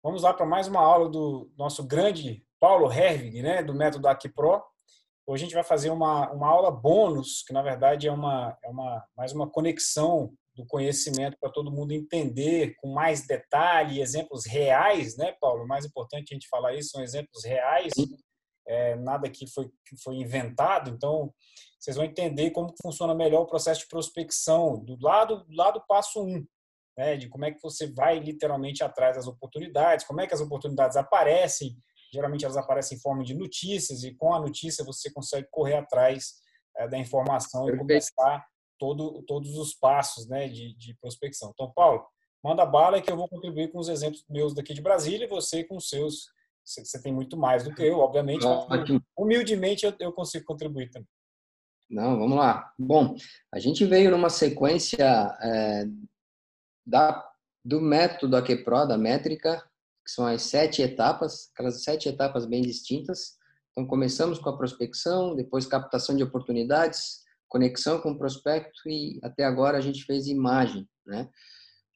Vamos lá para mais uma aula do nosso grande Paulo Hervig, né, do método Aquipro. Hoje a gente vai fazer uma, uma aula bônus, que na verdade é uma, é uma mais uma conexão do conhecimento para todo mundo entender com mais detalhe, exemplos reais, né, Paulo? O mais importante a gente falar isso são exemplos reais, é, nada que foi, que foi inventado. Então, vocês vão entender como funciona melhor o processo de prospecção do lado, do lado passo um, né, de como é que você vai literalmente atrás das oportunidades, como é que as oportunidades aparecem. Geralmente elas aparecem em forma de notícias e com a notícia você consegue correr atrás é, da informação Perfeito. e começar todo, todos os passos né, de, de prospecção. Então, Paulo, manda bala que eu vou contribuir com os exemplos meus daqui de Brasília e você com os seus. Você tem muito mais do que eu, obviamente. Humildemente eu, eu consigo contribuir também. Não, vamos lá. Bom, a gente veio numa sequência é, da, do método AQPRO, da métrica, que são as sete etapas, aquelas sete etapas bem distintas. Então, começamos com a prospecção, depois captação de oportunidades, conexão com o prospecto e até agora a gente fez imagem, né?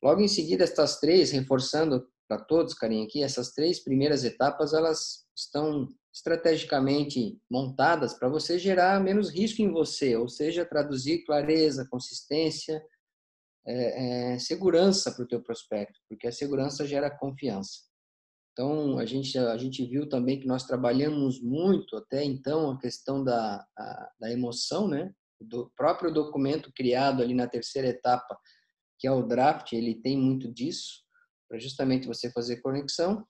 Logo em seguida, estas três, reforçando para todos, carinha, aqui, essas três primeiras etapas, elas estão estrategicamente montadas para você gerar menos risco em você, ou seja, traduzir clareza, consistência, é, é, segurança para o teu prospecto, porque a segurança gera confiança. Então, a gente, a gente viu também que nós trabalhamos muito até então a questão da, a, da emoção, né? Do próprio documento criado ali na terceira etapa, que é o draft, ele tem muito disso, para justamente você fazer conexão.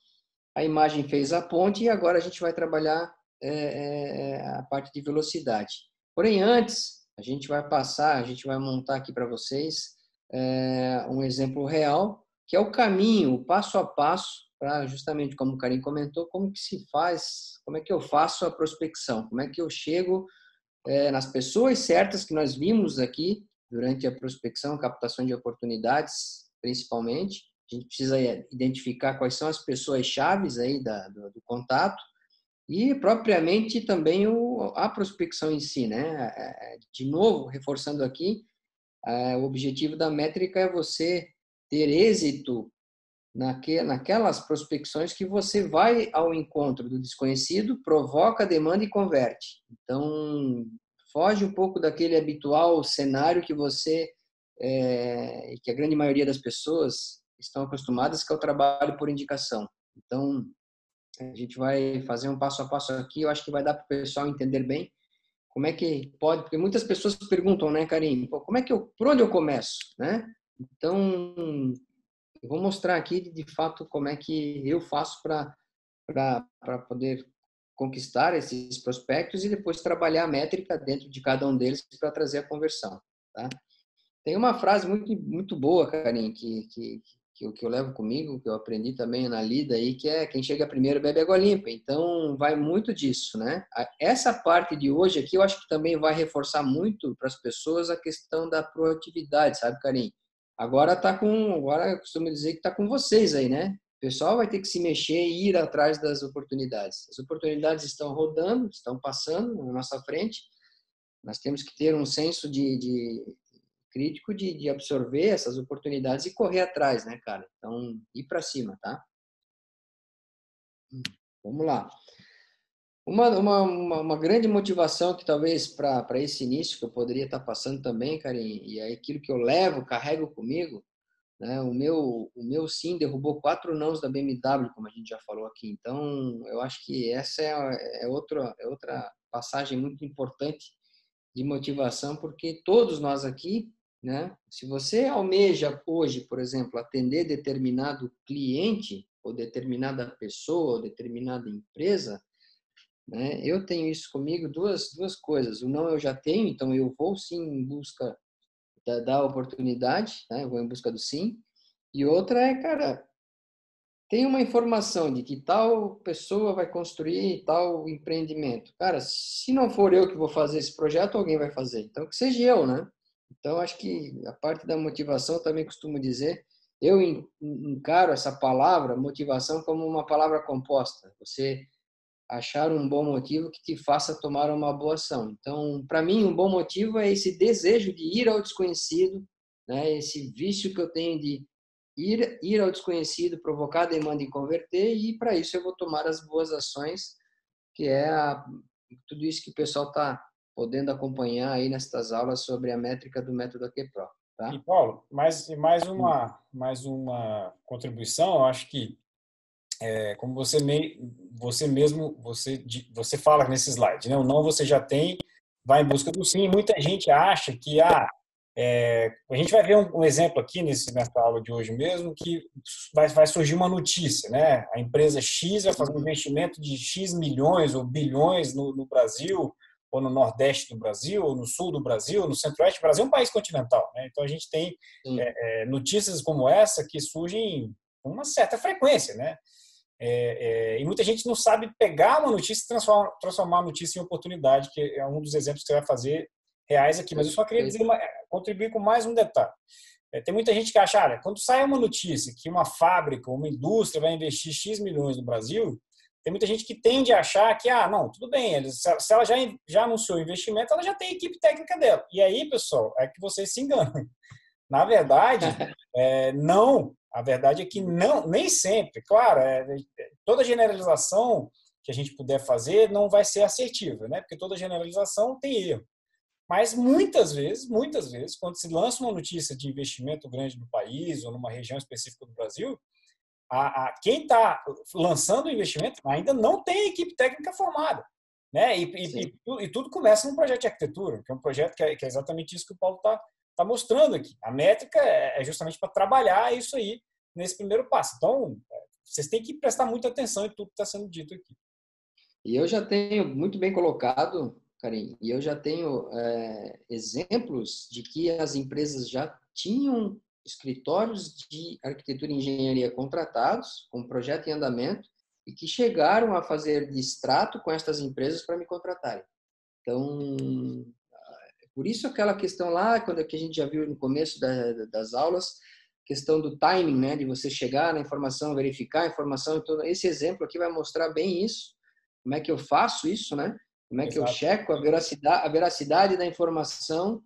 A imagem fez a ponte e agora a gente vai trabalhar é, é, a parte de velocidade. Porém, antes, a gente vai passar, a gente vai montar aqui para vocês é, um exemplo real, que é o caminho, o passo a passo, para justamente como o Karim comentou, como que se faz, como é que eu faço a prospecção, como é que eu chego é, nas pessoas certas que nós vimos aqui durante a prospecção, captação de oportunidades, principalmente. A gente precisa identificar quais são as pessoas chaves aí da, do, do contato e propriamente também o, a prospecção em si, né? É, é, de novo, reforçando aqui, o objetivo da métrica é você ter êxito naque, naquelas prospecções que você vai ao encontro do desconhecido, provoca demanda e converte. Então, foge um pouco daquele habitual cenário que você, é, que a grande maioria das pessoas estão acostumadas, que é o trabalho por indicação. Então, a gente vai fazer um passo a passo aqui, eu acho que vai dar para o pessoal entender bem como é que pode? Porque muitas pessoas perguntam, né, Karim? Como é que eu, por onde eu começo, né? Então, eu vou mostrar aqui de fato como é que eu faço para para poder conquistar esses prospectos e depois trabalhar a métrica dentro de cada um deles para trazer a conversão, tá? Tem uma frase muito muito boa, Karim, que, que que eu, que eu levo comigo, que eu aprendi também na lida aí, que é quem chega primeiro bebe água limpa. Então, vai muito disso, né? Essa parte de hoje aqui, eu acho que também vai reforçar muito para as pessoas a questão da proatividade, sabe, Karim? Agora tá com, agora eu costumo dizer que tá com vocês aí, né? O pessoal vai ter que se mexer e ir atrás das oportunidades. As oportunidades estão rodando, estão passando na nossa frente. Nós temos que ter um senso de, de crítico de, de absorver essas oportunidades e correr atrás, né, cara? Então, ir para cima, tá? Vamos lá. Uma, uma, uma, uma grande motivação que talvez para esse início que eu poderia estar tá passando também, cara, e é aquilo que eu levo, carrego comigo, né? O meu, o meu sim derrubou quatro nãos da BMW, como a gente já falou aqui. Então, eu acho que essa é, é, outra, é outra passagem muito importante de motivação, porque todos nós aqui né? Se você almeja hoje, por exemplo, atender determinado cliente ou determinada pessoa ou determinada empresa, né? Eu tenho isso comigo duas duas coisas. O não eu já tenho, então eu vou sim em busca da, da oportunidade, né? Eu vou em busca do sim. E outra é, cara, tem uma informação de que tal pessoa vai construir tal empreendimento. Cara, se não for eu que vou fazer esse projeto, alguém vai fazer. Então que seja eu, né? Então, acho que a parte da motivação também costumo dizer, eu encaro essa palavra, motivação, como uma palavra composta. Você achar um bom motivo que te faça tomar uma boa ação. Então, para mim, um bom motivo é esse desejo de ir ao desconhecido, né? esse vício que eu tenho de ir, ir ao desconhecido, provocar demanda e converter, e para isso eu vou tomar as boas ações, que é a, tudo isso que o pessoal está podendo acompanhar aí nestas aulas sobre a métrica do método AQPRO. Tá? E Paulo, mais, mais, uma, mais uma contribuição, eu acho que é, como você, me, você mesmo você, você fala nesse slide, né? o não você já tem, vai em busca do sim. Muita gente acha que ah, é, a gente vai ver um, um, exemplo aqui nesse, nessa aula de hoje mesmo, que vai, vai surgir uma notícia, né? A empresa X vai fazer um investimento de X milhões ou bilhões no, no Brasil, ou no Nordeste do Brasil, ou no Sul do Brasil, no Centro-Oeste do Brasil, é um país continental, né? Então a gente tem é, é, notícias como essa que surgem com uma certa frequência, né? É, é, e muita gente não sabe pegar uma notícia e transformar, transformar a notícia em oportunidade, que é um dos exemplos que você vai fazer reais aqui. Mas eu só queria dizer uma, contribuir com mais um detalhe. É, tem muita gente que acha, olha, quando sai uma notícia que uma fábrica, uma indústria vai investir X milhões no Brasil, tem muita gente que tende a achar que, ah, não, tudo bem, se ela já, já anunciou investimento, ela já tem a equipe técnica dela. E aí, pessoal, é que vocês se enganam. Na verdade, é, não. A verdade é que não, nem sempre. Claro, é, toda generalização que a gente puder fazer não vai ser assertiva, né? Porque toda generalização tem erro. Mas muitas vezes, muitas vezes, quando se lança uma notícia de investimento grande no país ou numa região específica do Brasil, a, a quem está lançando o investimento ainda não tem equipe técnica formada. Né? E, e, e, tudo começa num projeto de arquitetura, que é um projeto que é, que é exatamente isso que o Paulo está tá mostrando aqui. A métrica é, é justamente para trabalhar isso aí nesse primeiro passo. Então, é, vocês têm que prestar muita atenção em tudo que está sendo dito aqui. E eu já tenho muito bem colocado Karim, e eu já tenho é, exemplos de que as empresas já tinham escritórios de arquitetura e engenharia contratados, com projeto em andamento, e que chegaram a fazer distrato com estas empresas para me contratarem. Então, por isso aquela questão lá, quando que a gente já viu no começo da, das aulas, questão do timing, né, de você chegar na informação, verificar a informação, então esse exemplo aqui vai mostrar bem isso, como é que eu faço isso, né? Como é que Exato. eu checo a veracidade, a veracidade da informação,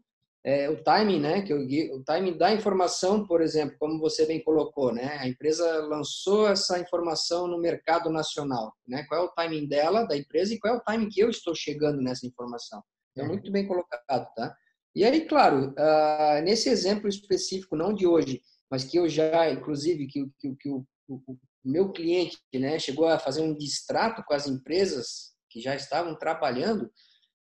é, o timing, né? Que eu, o timing da informação, por exemplo, como você bem colocou, né? A empresa lançou essa informação no mercado nacional, né? Qual é o timing dela, da empresa, e qual é o timing que eu estou chegando nessa informação? Então, muito bem colocado, tá? E aí, claro, uh, nesse exemplo específico, não de hoje, mas que eu já, inclusive, que, que, que o, o, o meu cliente né, chegou a fazer um distrato com as empresas que já estavam trabalhando,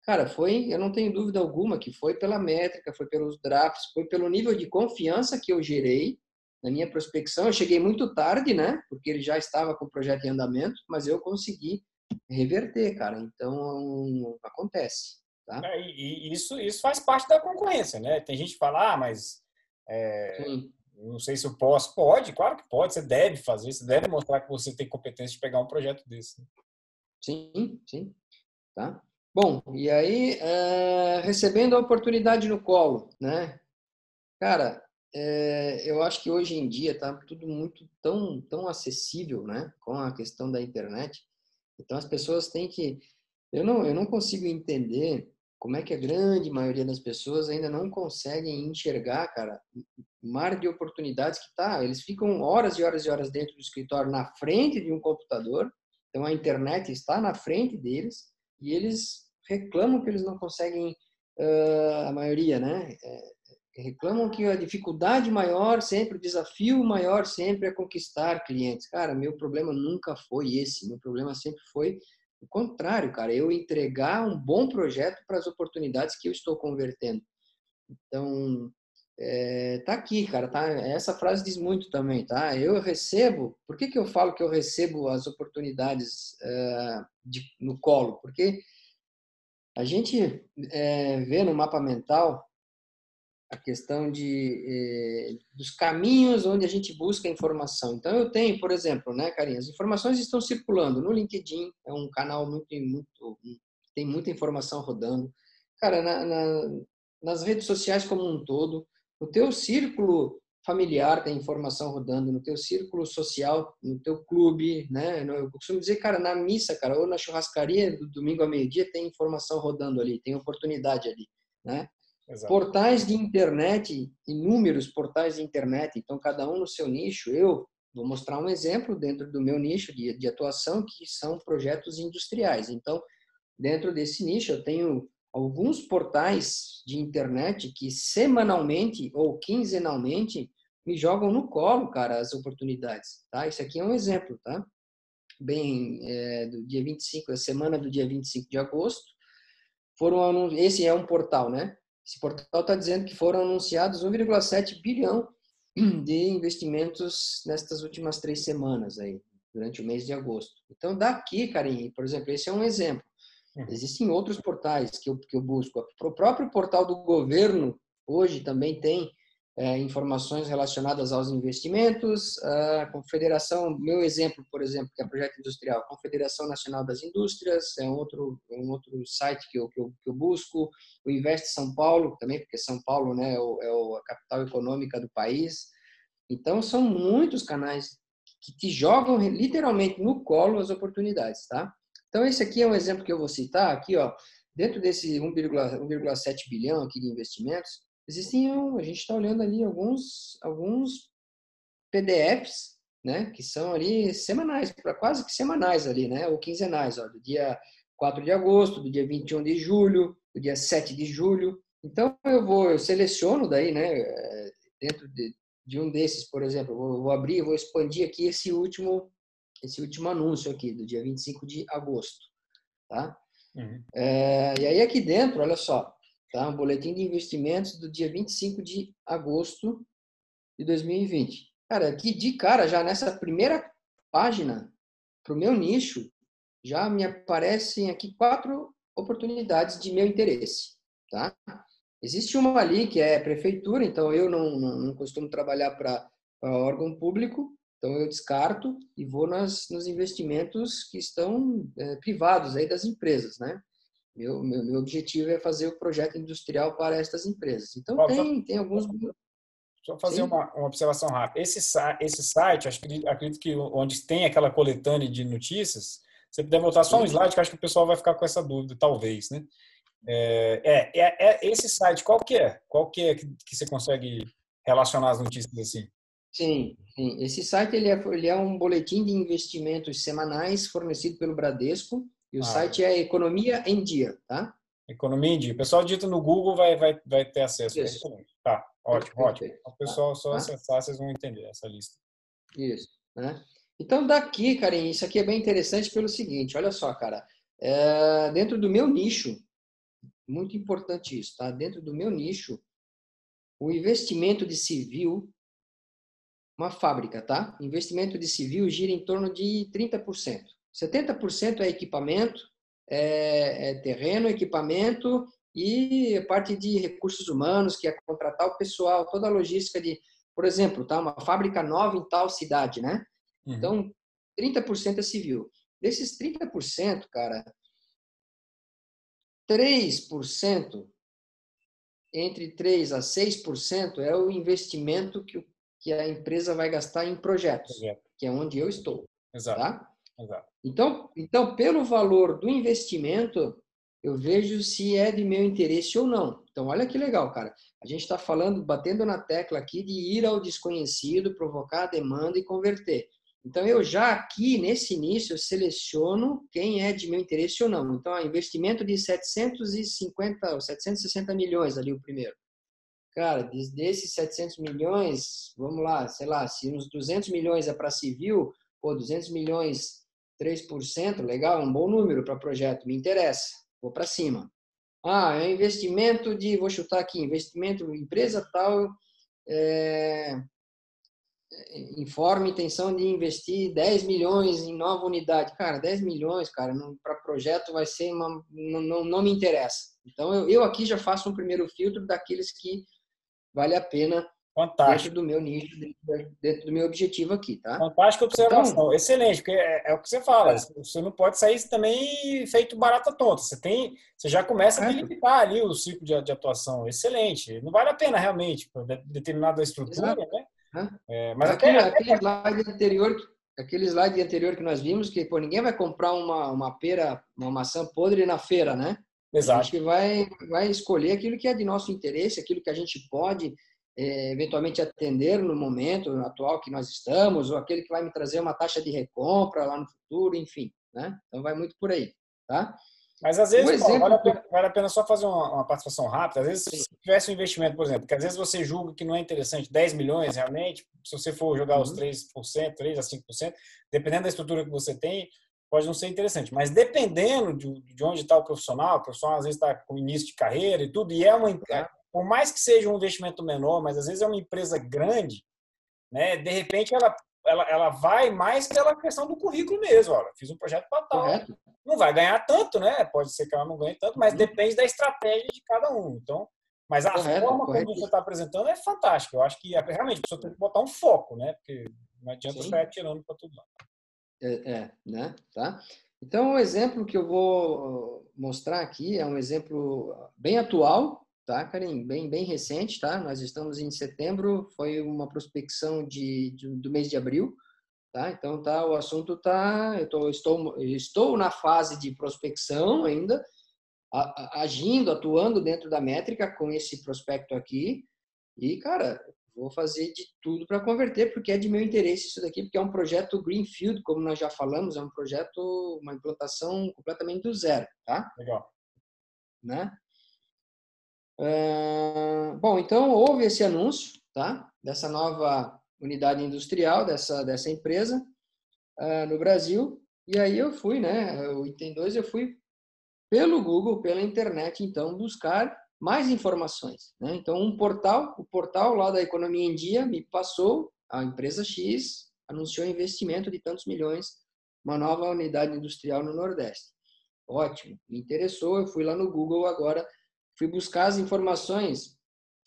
cara, foi, eu não tenho dúvida alguma que foi pela métrica, foi pelos drafts, foi pelo nível de confiança que eu gerei na minha prospecção. Eu cheguei muito tarde, né? Porque ele já estava com o projeto em andamento, mas eu consegui reverter, cara. Então, acontece. Tá? É, e, isso, isso faz parte da concorrência, né? Tem gente que fala, ah, mas é, não sei se eu posso. Pode, claro que pode. Você deve fazer, você deve mostrar que você tem competência de pegar um projeto desse. Né? Sim, sim. Tá? Bom, e aí, é, recebendo a oportunidade no colo, né? Cara, é, eu acho que hoje em dia tá tudo muito tão, tão acessível, né? Com a questão da internet. Então, as pessoas têm que... Eu não, eu não consigo entender como é que a grande maioria das pessoas ainda não conseguem enxergar, cara, mar de oportunidades que tá. Eles ficam horas e horas e horas dentro do escritório, na frente de um computador, então a internet está na frente deles e eles reclamam que eles não conseguem, uh, a maioria, né? É, reclamam que a dificuldade maior sempre, o desafio maior sempre é conquistar clientes. Cara, meu problema nunca foi esse. Meu problema sempre foi o contrário, cara. Eu entregar um bom projeto para as oportunidades que eu estou convertendo. Então, é, tá aqui, cara, tá? Essa frase diz muito também, tá? Eu recebo, por que, que eu falo que eu recebo as oportunidades é, de, no colo? Porque a gente é, vê no mapa mental a questão de, é, dos caminhos onde a gente busca informação. Então, eu tenho, por exemplo, né, Carinha, as informações estão circulando no LinkedIn, é um canal muito, muito tem muita informação rodando. Cara, na, na, nas redes sociais como um todo, no teu círculo familiar tem informação rodando, no teu círculo social, no teu clube, né? Eu costumo dizer, cara, na missa, cara, ou na churrascaria do domingo ao meio-dia tem informação rodando ali, tem oportunidade ali, né? Exato. Portais de internet, inúmeros portais de internet, então cada um no seu nicho. Eu vou mostrar um exemplo dentro do meu nicho de, de atuação, que são projetos industriais. Então, dentro desse nicho, eu tenho alguns portais de internet que semanalmente ou quinzenalmente me jogam no colo, cara, as oportunidades, tá? Isso aqui é um exemplo, tá? Bem, é, do dia 25, a semana do dia 25 de agosto, foram esse é um portal, né? Esse portal está dizendo que foram anunciados 1,7 bilhão de investimentos nestas últimas três semanas aí, durante o mês de agosto. Então, daqui, Karim, por exemplo, esse é um exemplo. Uhum. Existem outros portais que eu, que eu busco. O próprio portal do governo, hoje, também tem é, informações relacionadas aos investimentos. A Confederação, meu exemplo, por exemplo, que é projeto industrial, Confederação Nacional das Indústrias, é um outro, é um outro site que eu, que eu, que eu busco. O Investe São Paulo, também, porque São Paulo né, é, o, é a capital econômica do país. Então, são muitos canais que te jogam literalmente no colo as oportunidades, tá? Então, esse aqui é um exemplo que eu vou citar aqui, ó. Dentro desse 1,7 bilhão aqui de investimentos, existem, a gente está olhando ali alguns, alguns PDFs, né, que são ali semanais, para quase que semanais ali, né, ou quinzenais, ó, do dia 4 de agosto, do dia 21 de julho, do dia 7 de julho. Então, eu vou, eu seleciono daí, né, eh, dentro de, de um desses, por exemplo, vou, vou abrir, vou expandir aqui esse último, esse último anúncio aqui, do dia 25 de agosto, tá? Uhum. É, e aí aqui dentro, olha só, Tá? Um boletim de investimentos do dia 25 de agosto de 2020. Cara, aqui de cara, já nessa primeira página, para o meu nicho, já me aparecem aqui quatro oportunidades de meu interesse. Tá? Existe uma ali que é prefeitura, então eu não, não, não costumo trabalhar para órgão público, então eu descarto e vou nas, nos investimentos que estão é, privados aí das empresas, né? Meu, meu, meu objetivo é fazer o projeto industrial para estas empresas. Então, Bom, tem, só, tem alguns. Só fazer uma, uma, observação rápida. Esse, esse site, acho que, acredito que onde tem aquela coletânea de notícias, você puder voltar só um slide, que acho que o pessoal vai ficar com essa dúvida, talvez, né? É, é, é, é esse site, qual que é? Qual que é que, que você consegue relacionar as notícias assim? Sim, sim. Esse site ele é, ele é um boletim de investimentos semanais fornecido pelo Bradesco e o ah, site é Economia em Dia, tá? Economia em Dia. O pessoal dito no Google vai, vai, vai ter acesso. Isso. Tá, ótimo, ótimo. O pessoal só tá. acessar, vocês vão entender essa lista. Isso, né? Então, daqui, Karim, isso aqui é bem interessante pelo seguinte, olha só, cara. É, dentro do meu nicho, muito importante isso, tá? Dentro do meu nicho, o investimento de civil, uma fábrica, tá? Investimento de civil gira em torno de 30%. 70% é equipamento, é, é terreno, equipamento e parte de recursos humanos, que é contratar o pessoal, toda a logística de, por exemplo, tá, uma fábrica nova em tal cidade, né? Uhum. Então, 30% é civil. Desses 30%, cara, 3%, entre 3% a 6% é o investimento que, que a empresa vai gastar em projetos, que é onde eu estou. Exato. Tá? Exato. Então, então, pelo valor do investimento, eu vejo se é de meu interesse ou não. Então, olha que legal, cara. A gente está falando, batendo na tecla aqui de ir ao desconhecido, provocar a demanda e converter. Então, eu já aqui, nesse início, eu seleciono quem é de meu interesse ou não. Então, investimento de 750 ou 760 milhões ali o primeiro. Cara, desses 700 milhões, vamos lá, sei lá, se uns 200 milhões é para civil, pô, 200 milhões 3%, legal, é um bom número para projeto, me interessa, vou para cima. Ah, é investimento de, vou chutar aqui, investimento, empresa tal, é, informa intenção de investir 10 milhões em nova unidade. Cara, 10 milhões, cara, para projeto vai ser uma, não, não, não me interessa. Então, eu, eu aqui já faço um primeiro filtro daqueles que vale a pena Fantástico. Dentro do meu nicho, dentro do meu objetivo aqui, tá? Fantástica observação. Então, Excelente, porque é, é, o que você fala. Você não pode sair também feito barata tonta. Você tem, você já começa a delimitar ali o ciclo de, de, atuação. Excelente. Não vale a pena realmente, determinada estrutura, Exato. né? É, mas aquele, até, aquele slide anterior, aquele slide anterior que nós vimos, que pô, ninguém vai comprar uma, uma pera, uma maçã podre na feira, né? Exato. A gente vai, vai escolher aquilo que é de nosso interesse, aquilo que a gente pode é, eventualmente atender no momento atual que nós estamos, ou aquele que vai me trazer uma taxa de recompra lá no futuro, enfim. Né? Então, vai muito por aí. Tá? Mas às vezes, um exemplo... vale, a pena, vale, a pena, só fazer uma, uma, participação rápida. Às vezes, se tivesse um investimento, por exemplo, que às vezes você julga que não é interessante 10 milhões realmente, se você for jogar os 3%, uhum. 3 a 5%, dependendo da estrutura que você tem, pode não ser interessante. Mas dependendo de, de onde está o profissional, o profissional às vezes está com início de carreira e tudo, e é uma. Por mais que seja um investimento menor, mas às vezes é uma empresa grande, né? De repente ela ela, ela vai mais pela questão do currículo mesmo. Olha, fiz um projeto para tal. Correto. Não vai ganhar tanto, né? Pode ser que ela não ganhe tanto, mas uhum. depende da estratégia de cada um. Então, mas a correto, forma correto. como você está apresentando é fantástica. Eu acho que realmente a pessoa tem que botar um foco, né? Porque não adianta Sim. sair atirando para tudo. É, é, né? Tá? Então, o exemplo que eu vou mostrar aqui é um exemplo bem atual, tá, Karim? Bem, bem recente, tá? Nós estamos em setembro, foi uma prospecção de, de do mês de abril, tá? Então, tá, o assunto tá, eu tô, estou, estou na fase de prospecção ainda, agindo, atuando dentro da métrica com esse prospecto aqui, e, cara, vou fazer de tudo para converter, porque é de meu interesse isso daqui, porque é um projeto Greenfield, como nós já falamos, é um projeto, uma implantação completamente do zero, tá? Legal. Né? Uh, bom, então houve esse anúncio, tá? Dessa nova unidade industrial dessa dessa empresa uh, no Brasil. E aí eu fui, né? O item 2 eu fui pelo Google, pela internet, então buscar mais informações. Né? Então um portal, o portal lá da Economia em Dia me passou a empresa X anunciou investimento de tantos milhões, uma nova unidade industrial no Nordeste. Ótimo, me interessou. Eu fui lá no Google agora fui buscar as informações,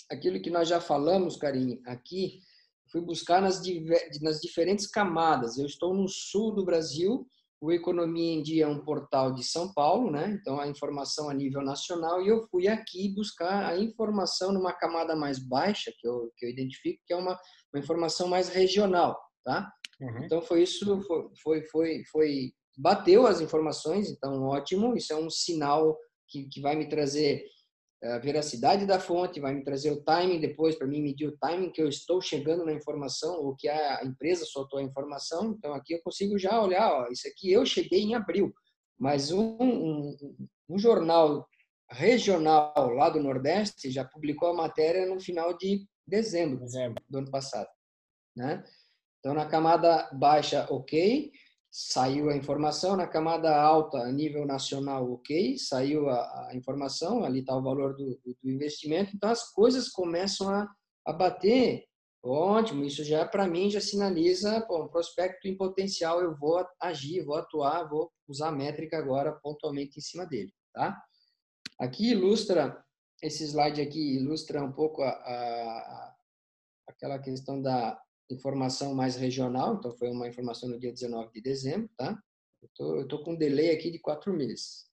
aquilo que nós já falamos, Karim, aqui, fui buscar nas, nas diferentes camadas. Eu estou no sul do Brasil, o Economia em Dia é um portal de São Paulo, né? Então a informação a nível nacional e eu fui aqui buscar a informação numa camada mais baixa que eu, que eu identifico que é uma, uma informação mais regional, tá? Uhum. Então foi isso, foi, foi, foi, foi, bateu as informações, então ótimo. Isso é um sinal que, que vai me trazer a veracidade da fonte, vai me trazer o timing depois para mim medir o timing que eu estou chegando na informação ou que a empresa soltou a informação. Então aqui eu consigo já olhar, ó, isso aqui eu cheguei em abril, mas um, um, um jornal regional lá do Nordeste já publicou a matéria no final de dezembro, dezembro. do ano passado, né? Então na camada baixa, ok saiu a informação, na camada alta, a nível nacional, ok, saiu a, a informação, ali está o valor do, do, investimento, então as coisas começam a, a bater, ótimo, isso já para mim já sinaliza pô, um prospecto em potencial, eu vou agir, vou atuar, vou usar a métrica agora pontualmente em cima dele, tá? Aqui ilustra, esse slide aqui ilustra um pouco a, a aquela questão da informação mais regional, então foi uma informação no dia 19 de dezembro, tá? Eu tô, eu tô com um delay aqui de quatro meses.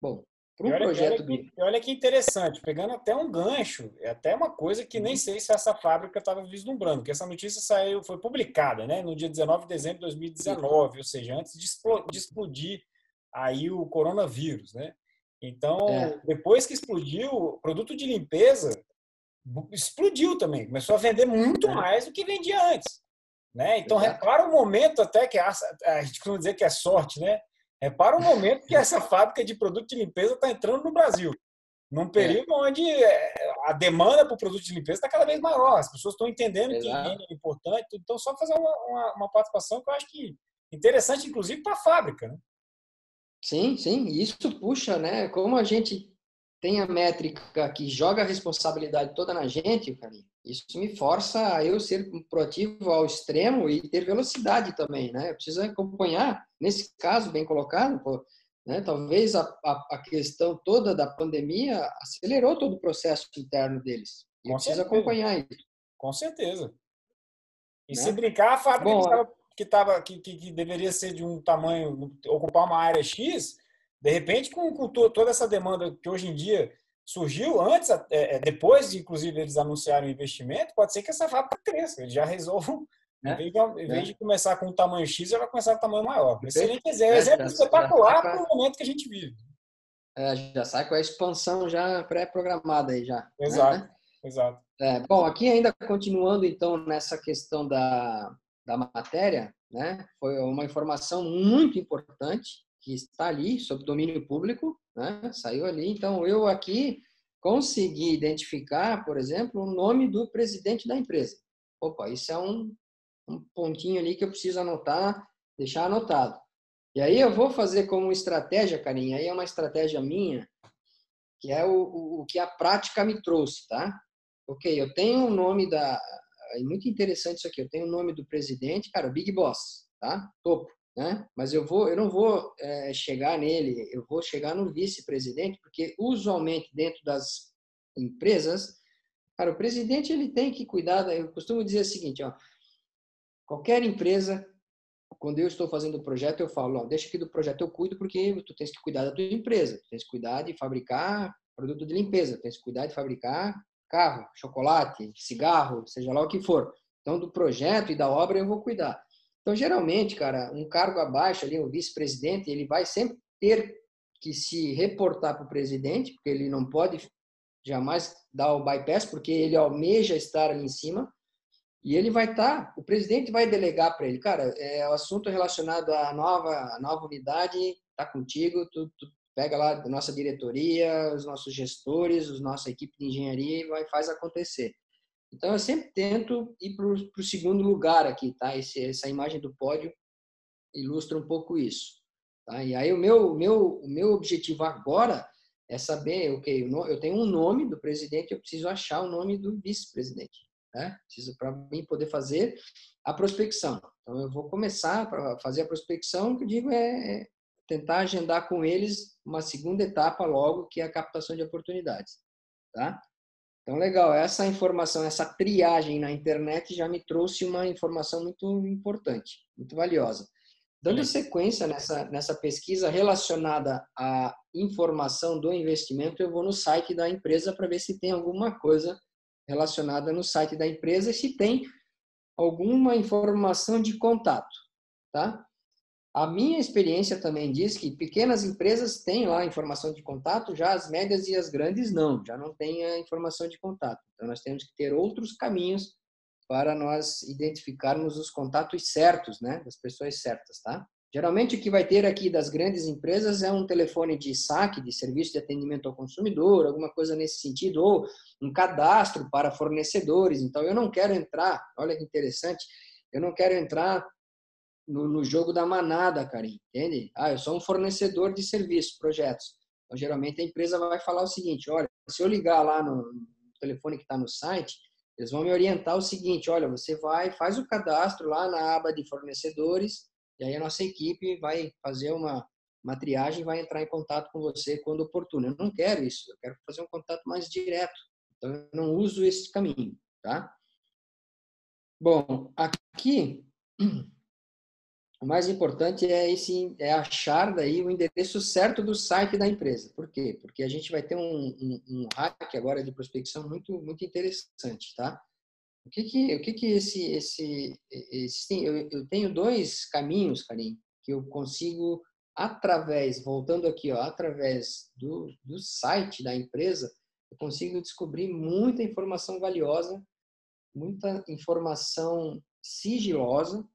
Bom, para um olha, projeto... Olha que, olha que interessante, pegando até um gancho, é até uma coisa que nem uhum. sei se essa fábrica estava vislumbrando, porque essa notícia saiu, foi publicada, né, no dia 19 de dezembro de 2019, ou seja, antes de explodir aí o coronavírus, né? Então, é. depois que explodiu, produto de limpeza explodiu também, começou a vender muito é. mais do que vendia antes. Né? Então, repara o momento até que a, a gente costuma dizer que é sorte, né? Repara o momento que essa fábrica de produto de limpeza está entrando no Brasil. Num é. período é. onde a demanda por produto de limpeza está cada vez maior. As pessoas estão entendendo Exato. que é importante. Então, só fazer uma, uma, uma participação que eu acho que interessante, inclusive, para a fábrica. Né? Sim, sim. Isso puxa, né? Como a gente tem a métrica que joga a responsabilidade toda na gente, cara, isso me força a eu ser proativo ao extremo e ter velocidade também, né? Eu preciso acompanhar, nesse caso, bem colocado, pô, né? talvez a, a, a, questão toda da pandemia acelerou todo o processo interno deles. E eu preciso acompanhar isso. Com certeza. E né? se brincar, a fábrica Bom, que, tava, que, que, que deveria ser de um tamanho, ocupar uma área X, de repente, com, com toda essa demanda que hoje em dia surgiu antes, é, é, depois de inclusive eles anunciarem o investimento, pode ser que essa fábrica cresça. Eles já resolvam, é, em vez, de, em vez é. de, começar com um tamanho X, já vai começar com um tamanho maior. Excelente exemplo, exemplo espetacular para o momento que a gente vive. É, já sai com a expansão já pré-programada aí já. Né? Exato, né? exato. É, bom, aqui ainda continuando então nessa questão da, da matéria, né? Foi uma informação muito importante que está ali sob domínio público, né? Saiu ali. Então eu aqui consegui identificar, por exemplo, o nome do presidente da empresa. Opa, isso é um, um pontinho ali que eu preciso anotar, deixar anotado. E aí eu vou fazer como estratégia, Carinha, aí é uma estratégia minha, que é o, o, o que a prática me trouxe, tá? Ok, eu tenho o nome da... É muito interessante isso aqui. Eu tenho o nome do presidente, cara, o Big Boss, tá? Topo, né? Mas eu vou, eu não vou é, chegar nele, eu vou chegar no vice-presidente, porque usualmente dentro das empresas, cara, o presidente ele tem que cuidar. Eu costumo dizer o seguinte, ó, qualquer empresa quando eu estou fazendo o projeto, eu falo, ó, deixa aqui do projeto eu cuido, porque tu tens que cuidar da tua empresa, tu tens que cuidar de fabricar produto de limpeza, tu tens que cuidar de fabricar carro, chocolate, cigarro, seja lá o que for. Então, do projeto e da obra eu vou cuidar. Então, geralmente, cara, um cargo abaixo ali, o vice-presidente, ele vai sempre ter que se reportar para o presidente, porque ele não pode jamais dar o bypass, porque ele almeja estar ali em cima. E ele vai estar, tá, o presidente vai delegar para ele, cara, é o assunto relacionado à nova, à nova unidade, tá contigo, tu, tu pega lá a nossa diretoria, os nossos gestores, a nossa equipe de engenharia e vai faz acontecer. Então eu sempre tento ir para o segundo lugar aqui, tá? Esse, essa imagem do pódio ilustra um pouco isso, tá? E aí o meu meu o meu objetivo agora é saber, ok, eu tenho um nome do presidente, eu preciso achar o nome do vice-presidente, né? Preciso para mim poder fazer a prospecção. Então eu vou começar para fazer a prospecção, que eu digo é, é tentar agendar com eles uma segunda etapa logo, que é a captação de oportunidades, tá? Então, legal, essa informação, essa triagem na internet já me trouxe uma informação muito importante, muito valiosa. Dando sequência nessa, nessa pesquisa relacionada à informação do investimento, eu vou no site da empresa para ver se tem alguma coisa relacionada no site da empresa e se tem alguma informação de contato, tá? A minha experiência também diz que pequenas empresas têm lá informação de contato, já as médias e as grandes não, já não têm a informação de contato. Então nós temos que ter outros caminhos para nós identificarmos os contatos certos, né, das pessoas certas, tá? Geralmente o que vai ter aqui das grandes empresas é um telefone de saque, de serviço de atendimento ao consumidor, alguma coisa nesse sentido, ou um cadastro para fornecedores. Então eu não quero entrar, olha que interessante, eu não quero entrar no, no jogo da manada, Karim, entende? Ah, eu sou um fornecedor de serviços, projetos. Então, geralmente a empresa vai falar o seguinte: olha, se eu ligar lá no telefone que está no site, eles vão me orientar o seguinte: olha, você vai, faz o cadastro lá na aba de fornecedores, e aí a nossa equipe vai fazer uma, uma triagem e vai entrar em contato com você quando oportuno. Eu não quero isso, eu quero fazer um contato mais direto. Então, eu não uso esse caminho, tá? Bom, aqui o mais importante é esse é achar daí o endereço certo do site da empresa. Por quê? Porque a gente vai ter um, um, um hack agora de prospecção muito muito interessante, tá? O que que o que que esse esse, esse eu, eu tenho dois caminhos, Karim, que eu consigo através, voltando aqui, ó, através do, do site da empresa, eu consigo descobrir muita informação valiosa, muita informação sigilosa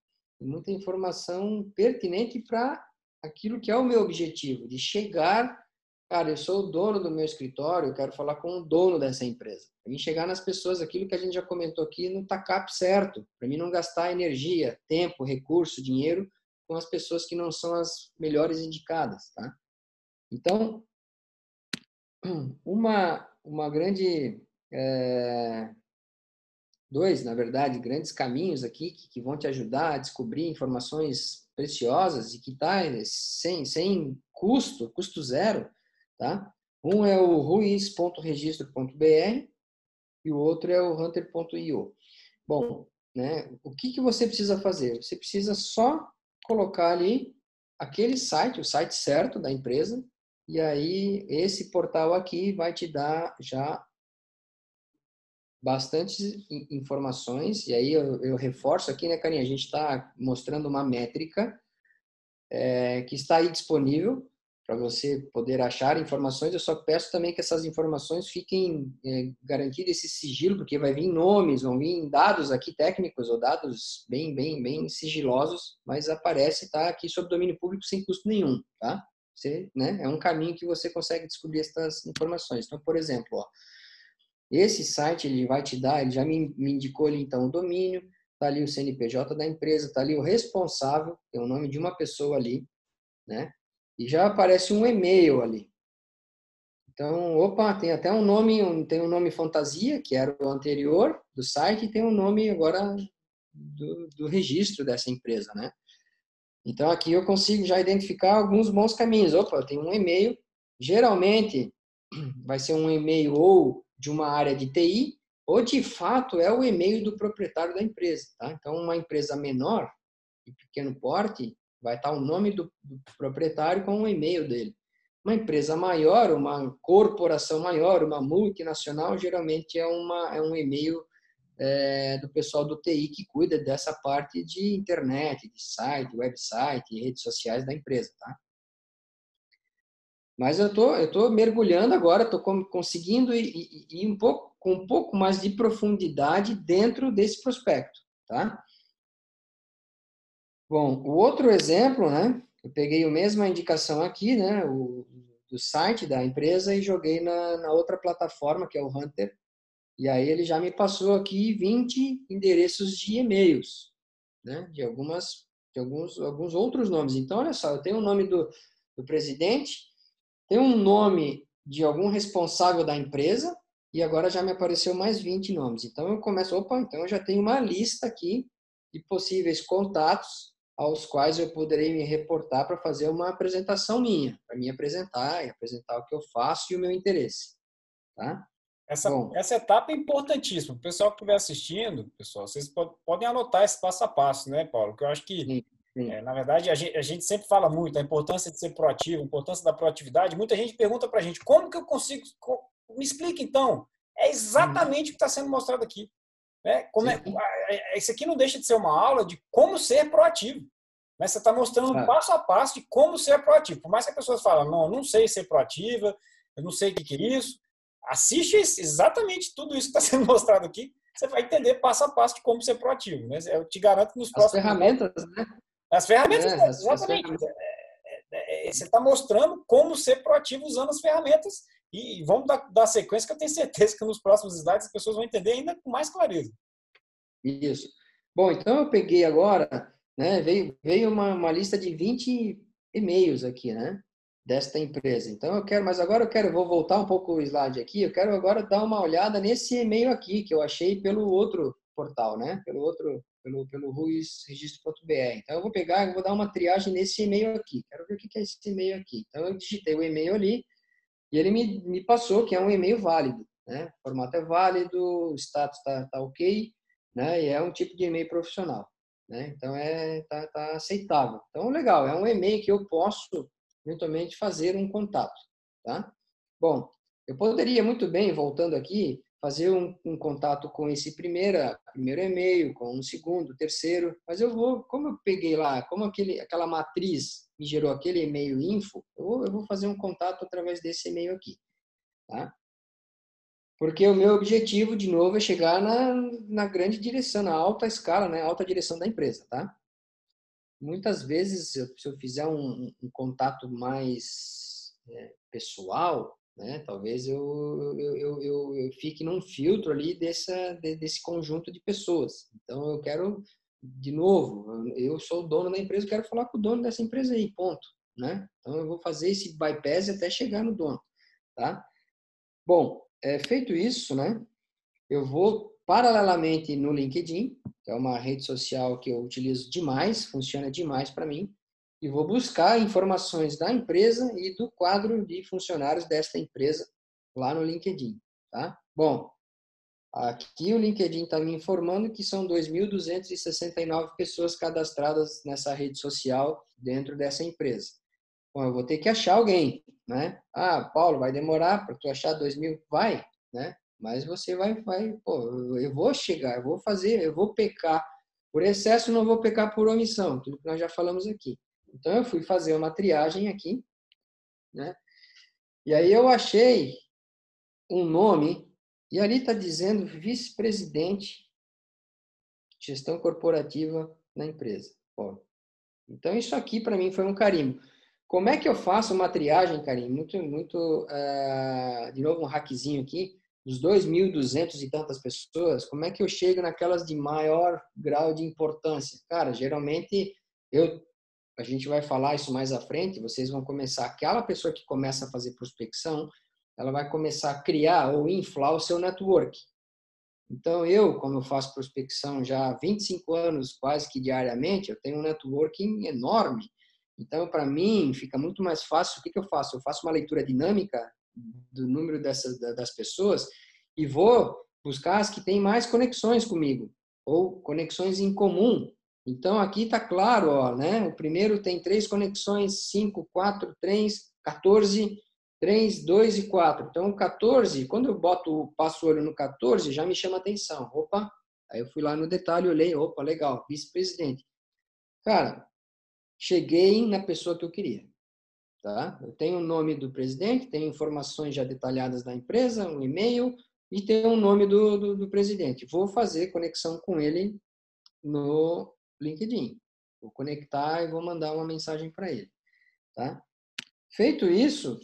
muita informação pertinente para aquilo que é o meu objetivo, de chegar, cara, eu sou o dono do meu escritório, eu quero falar com o dono dessa empresa. Para mim chegar nas pessoas, aquilo que a gente já comentou aqui, no TACAP certo, para mim não gastar energia, tempo, recurso, dinheiro com as pessoas que não são as melhores indicadas, tá? Então, uma, uma grande é, dois, na verdade, grandes caminhos aqui que, que vão te ajudar a descobrir informações preciosas e que tá sem, sem custo, custo zero, tá? Um é o ruiz.registro.br e o outro é o hunter.io. Bom, né, o que, que você precisa fazer? Você precisa só colocar ali aquele site, o site certo da empresa, e aí esse portal aqui vai te dar já bastante informações, e aí eu, eu reforço aqui, né, Carinha? A gente está mostrando uma métrica é, que está aí disponível, para você poder achar informações. Eu só peço também que essas informações fiquem é, garantidas esse sigilo, porque vai vir nomes, vão vir dados aqui técnicos ou dados bem, bem, bem sigilosos, mas aparece, tá aqui sob domínio público sem custo nenhum, tá? Você, né, é um caminho que você consegue descobrir essas informações. Então, por exemplo, ó, esse site ele vai te dar, ele já me, me indicou ali então o domínio, tá ali o CNPJ da empresa, tá ali o responsável, tem o nome de uma pessoa ali, né? e já aparece um e-mail ali. Então, opa, tem até um nome, um, tem um nome fantasia, que era o anterior do site, e tem um nome agora do, do registro dessa empresa, né? Então, aqui eu consigo já identificar alguns bons caminhos. Opa, tem um e-mail, geralmente vai ser um e-mail ou de uma área de TI, ou de fato é o e-mail do proprietário da empresa, tá? Então, uma empresa menor, de pequeno porte, vai estar o nome do, proprietário com o e-mail dele. Uma empresa maior, uma corporação maior, uma multinacional, geralmente é, uma, é um e-mail é, do pessoal do TI que cuida dessa parte de internet, de site, website, redes sociais da empresa, tá? Mas eu tô, eu tô mergulhando agora, tô conseguindo ir, ir, um pouco com um pouco mais de profundidade dentro desse prospecto, tá? Bom, o outro exemplo, né? Eu peguei a mesma indicação aqui, né? O, do site da empresa e joguei na, na outra plataforma, que é o Hunter. E aí ele já me passou aqui 20 endereços de e-mails, né? De algumas, de alguns, alguns outros nomes. Então, olha só, eu tenho o nome do, do presidente, tem um nome de algum responsável da empresa e agora já me apareceu mais 20 nomes. Então eu começo, opa, então eu já tenho uma lista aqui de possíveis contatos aos quais eu poderei me reportar para fazer uma apresentação minha, para me apresentar e apresentar o que eu faço e o meu interesse. Tá? Essa, essa etapa é importantíssima. O pessoal que estiver assistindo, pessoal, vocês podem anotar esse passo a passo, né, Paulo? Que eu acho que, sim. É, na verdade, a gente, a gente, sempre fala muito da importância de ser proativo, a importância da proatividade. Muita gente pergunta para a gente, como que eu consigo... Me explica, então. É exatamente o que está sendo mostrado aqui. Né? Como é, isso aqui não deixa de ser uma aula de como ser proativo. Né? Você está mostrando um passo a passo de como ser proativo. Por mais que as pessoas falem, não, não sei ser proativa, eu não sei o que, é isso. Assiste exatamente tudo isso que está sendo mostrado aqui. Você vai entender passo a passo de como ser proativo. Né? Eu te garanto que nos próximos. As ferramentas, né? As ferramentas, é, exatamente. As ferramentas. É, é, você está mostrando como ser proativo usando as ferramentas e vamos dar, dar sequência que eu tenho certeza que nos próximos slides as pessoas vão entender ainda com mais clareza. Isso. Bom, então eu peguei agora, né, veio, veio uma, uma lista de 20 e-mails aqui, né, desta empresa. Então eu quero, mas agora eu quero, vou voltar um pouco o slide aqui, eu quero agora dar uma olhada nesse e-mail aqui que eu achei pelo outro portal, né, pelo outro, pelo, pelo ruizregistro.br. Então eu vou pegar, eu vou dar uma triagem nesse e-mail aqui. Quero ver o que é esse e-mail aqui. Então eu digitei o e-mail ali, e ele me, me passou que é um e-mail válido, né? O formato é válido, o status está tá ok, né? E é um tipo de e-mail profissional, né? Então é tá, tá aceitável. Então legal, é um e-mail que eu posso eventualmente fazer um contato, tá? Bom, eu poderia muito bem, voltando aqui, fazer um, um, contato com esse primeira, primeiro e-mail, com um segundo, terceiro, mas eu vou, como eu peguei lá, como aquele, aquela matriz me gerou aquele e-mail info, eu vou, eu vou fazer um contato através desse e-mail aqui, tá? Porque o meu objetivo, de novo, é chegar na, na grande direção, na alta escala, né? alta direção da empresa, tá? Muitas vezes, se eu, fizer um, um, contato mais é, pessoal, né? Talvez eu, eu, eu, eu, fique num filtro ali dessa, desse conjunto de pessoas. Então, eu quero, de novo, eu sou o dono da empresa, eu quero falar com o dono dessa empresa aí, ponto. Né? Então, eu vou fazer esse bypass até chegar no dono. Tá? Bom, é, feito isso, né? Eu vou paralelamente no LinkedIn, que é uma rede social que eu utilizo demais, funciona demais para mim e vou buscar informações da empresa e do quadro de funcionários desta empresa lá no LinkedIn, tá? Bom, aqui o LinkedIn está me informando que são 2.269 pessoas cadastradas nessa rede social dentro dessa empresa. Bom, eu vou ter que achar alguém, né? Ah, Paulo, vai demorar para tu achar 2.000? Vai, né? Mas você vai, vai, pô, eu vou chegar, eu vou fazer, eu vou pecar por excesso, não vou pecar por omissão, tudo que nós já falamos aqui. Então, eu fui fazer uma triagem aqui né? E aí eu achei um nome, e ali está dizendo vice-presidente gestão corporativa na empresa. Ó, então, isso aqui para mim foi um carimbo. Como é que eu faço uma triagem, Karim? Muito, muito, uh, de novo um hackzinho aqui, dos 2.200 e tantas pessoas, como é que eu chego naquelas de maior grau de importância? Cara, geralmente eu a gente vai falar isso mais à frente, vocês vão começar aquela pessoa que começa a fazer prospecção, ela vai começar a criar ou inflar o seu network. Então, eu, como eu faço prospecção já há 25 anos, quase que diariamente, eu tenho um networking enorme. Então, para mim, fica muito mais fácil. O que, que eu faço? Eu faço uma leitura dinâmica do número dessas das pessoas e vou buscar as que têm mais conexões comigo ou conexões em comum. Então, aqui está claro, ó, né? O primeiro tem três conexões, 5, 4, 3, 14 3, 2 e 4. Então, 14, quando eu boto, passo o olho no 14, já me chama atenção. Opa, aí eu fui lá no detalhe, olhei, opa, legal, vice-presidente. Cara, cheguei na pessoa que eu queria. Tá? Eu tenho o nome do presidente, tenho informações já detalhadas da empresa, um e-mail e tenho o nome do, do, do presidente. Vou fazer conexão com ele no LinkedIn. Vou conectar e vou mandar uma mensagem para ele. Tá? Feito isso,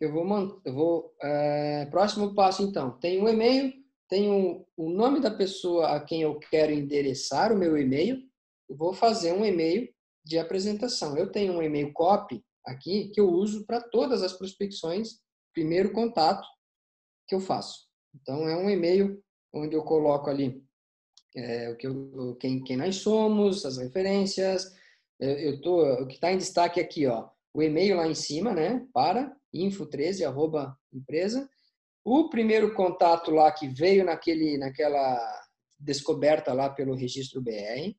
eu vou, eu vou é, próximo passo então, tem um e-mail, tenho o nome da pessoa a quem eu quero endereçar o meu e-mail, eu vou fazer um e-mail de apresentação. Eu tenho um e-mail copy aqui que eu uso para todas as prospecções, primeiro contato que eu faço. Então é um e-mail onde eu coloco ali é, o que quem, quem nós somos, as referências. Eu, eu tô, o que está em destaque aqui, ó, o e-mail lá em cima, né? Para info13, arroba empresa. O primeiro contato lá que veio naquele, naquela descoberta lá pelo registro BR.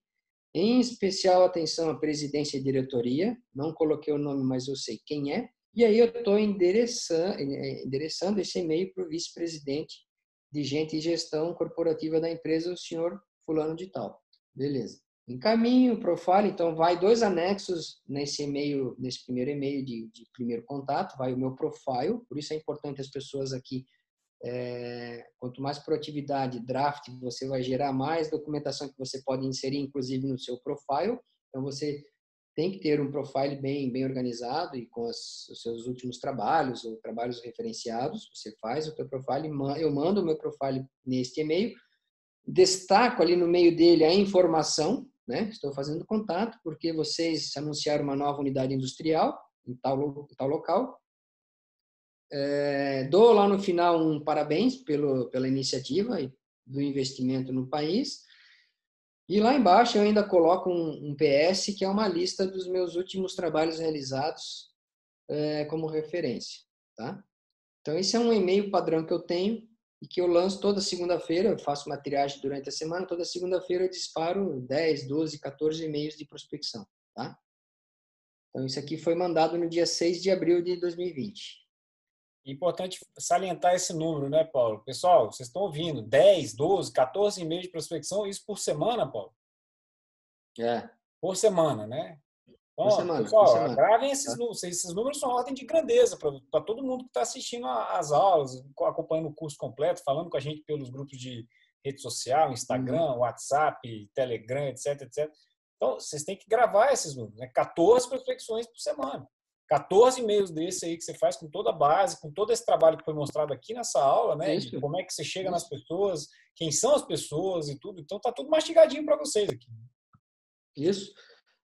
Em especial atenção à presidência e diretoria. Não coloquei o nome, mas eu sei quem é. E aí eu estou endereçando, endereçando esse e-mail para o vice-presidente de gente e gestão corporativa da empresa, o senhor fulano de tal. Beleza. Encaminho o profile, então vai dois anexos nesse e-mail, nesse primeiro e-mail de, de, primeiro contato, vai o meu profile, por isso é importante as pessoas aqui, é, quanto mais proatividade, draft, você vai gerar mais documentação que você pode inserir, inclusive no seu profile, então você tem que ter um profile bem, bem organizado e com as, os seus últimos trabalhos ou trabalhos referenciados, você faz o seu profile, eu mando o meu profile neste e-mail, destaco ali no meio dele a informação, né? Estou fazendo contato porque vocês anunciaram uma nova unidade industrial em tal, em tal local. É, dou lá no final um parabéns pelo, pela iniciativa e do investimento no país. E lá embaixo eu ainda coloco um, um PS, que é uma lista dos meus últimos trabalhos realizados é, como referência. Tá? Então, esse é um e-mail padrão que eu tenho e que eu lanço toda segunda-feira, eu faço uma triagem durante a semana, toda segunda-feira eu disparo 10, 12, 14 e-mails de prospecção, tá? Então, isso aqui foi mandado no dia 6 de abril de 2020. Importante salientar esse número, né, Paulo? Pessoal, vocês estão ouvindo, 10, 12, 14 e-mails de prospecção, isso por semana, Paulo? É. Por semana, né? Então, semana, pessoal, gravem esses tá? números. Esses números são ordem de grandeza para todo mundo que está assistindo às aulas, acompanhando o curso completo, falando com a gente pelos grupos de rede social, Instagram, uhum. WhatsApp, Telegram, etc, etc. Então, vocês têm que gravar esses números, né? 14 prospecções por semana. 14 e-mails desse aí que você faz com toda a base, com todo esse trabalho que foi mostrado aqui nessa aula, né? Como é que você chega nas pessoas, quem são as pessoas e tudo. Então, tá tudo mastigadinho para vocês aqui. Isso.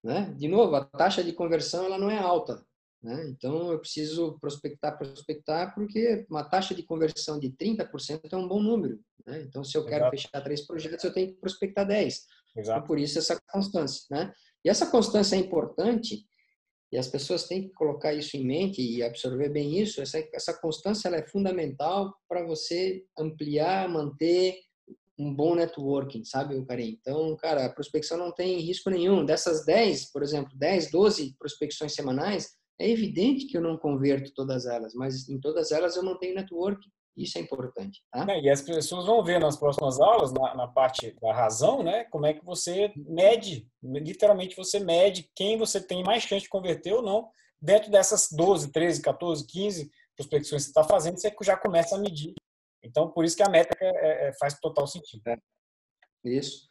Né? De novo, a taxa de conversão ela não é alta. Né? Então, eu preciso prospectar, prospectar, porque uma taxa de conversão de 30% é um bom número. Né? Então, se eu quero Exato. fechar três projetos, eu tenho que prospectar 10. Então, por isso, essa constância. Né? E essa constância é importante e as pessoas têm que colocar isso em mente e absorver bem isso. Essa, essa constância ela é fundamental para você ampliar, manter um bom networking, sabe, Karim? Então, cara, a prospecção não tem risco nenhum. Dessas 10, por exemplo, 10, 12 prospecções semanais, é evidente que eu não converto todas elas, mas em todas elas eu mantenho networking. Isso é importante. Tá? É, e as pessoas vão ver nas próximas aulas, na, na, parte da razão, né? Como é que você mede, literalmente você mede quem você tem mais chance de converter ou não dentro dessas 12, 13, 14, 15 prospecções que você está fazendo, você já começa a medir. Então, por isso que a métrica é, é, faz total sentido. É. Isso.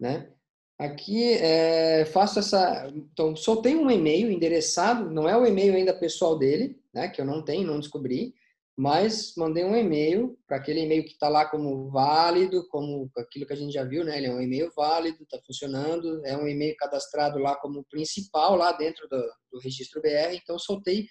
Né? Aqui é, faço essa. Então, só tenho um e-mail endereçado, não é o e-mail ainda pessoal dele, né, que eu não tenho, não descobri, mas mandei um e-mail para aquele e-mail que está lá como válido, como aquilo que a gente já viu, né? Ele é um e-mail válido, está funcionando, é um e-mail cadastrado lá como principal lá dentro do, do registro BR. Então soltei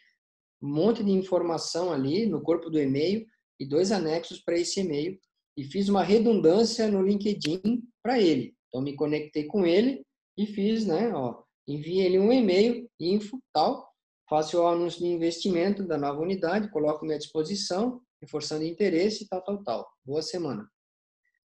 um monte de informação ali no corpo do e-mail e dois anexos para esse e-mail e fiz uma redundância no LinkedIn para ele. Então me conectei com ele e fiz, né? Ó, enviei ele um e-mail info tal faço o anúncio de investimento da nova unidade, coloco minha disposição, reforçando interesse, tal, tal, tal. Boa semana.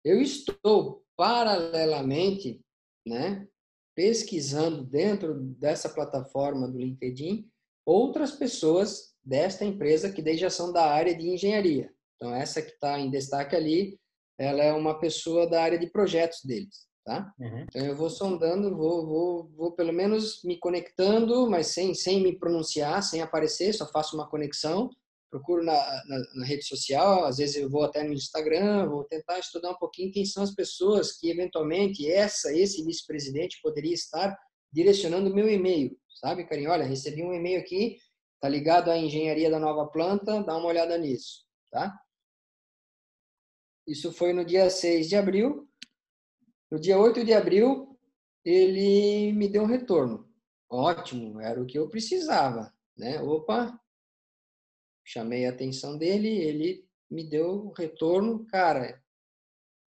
Eu estou paralelamente, né, pesquisando dentro dessa plataforma do LinkedIn outras pessoas desta empresa que daí já são da área de engenharia. Então essa que está em destaque ali, ela é uma pessoa da área de projetos deles tá? Uhum. Então eu vou sondando, vou, vou, vou pelo menos me conectando, mas sem, sem me pronunciar, sem aparecer, só faço uma conexão, procuro na, na, na, rede social, às vezes eu vou até no Instagram, vou tentar estudar um pouquinho quem são as pessoas que eventualmente essa, esse vice-presidente poderia estar direcionando o meu e-mail, sabe, Carinho? Olha, recebi um e-mail aqui, tá ligado à engenharia da nova planta, dá uma olhada nisso, tá? Isso foi no dia 6 de abril, no dia 8 de abril, ele me deu um retorno. Ótimo, era o que eu precisava, né? Opa, chamei a atenção dele, ele me deu o retorno. Cara,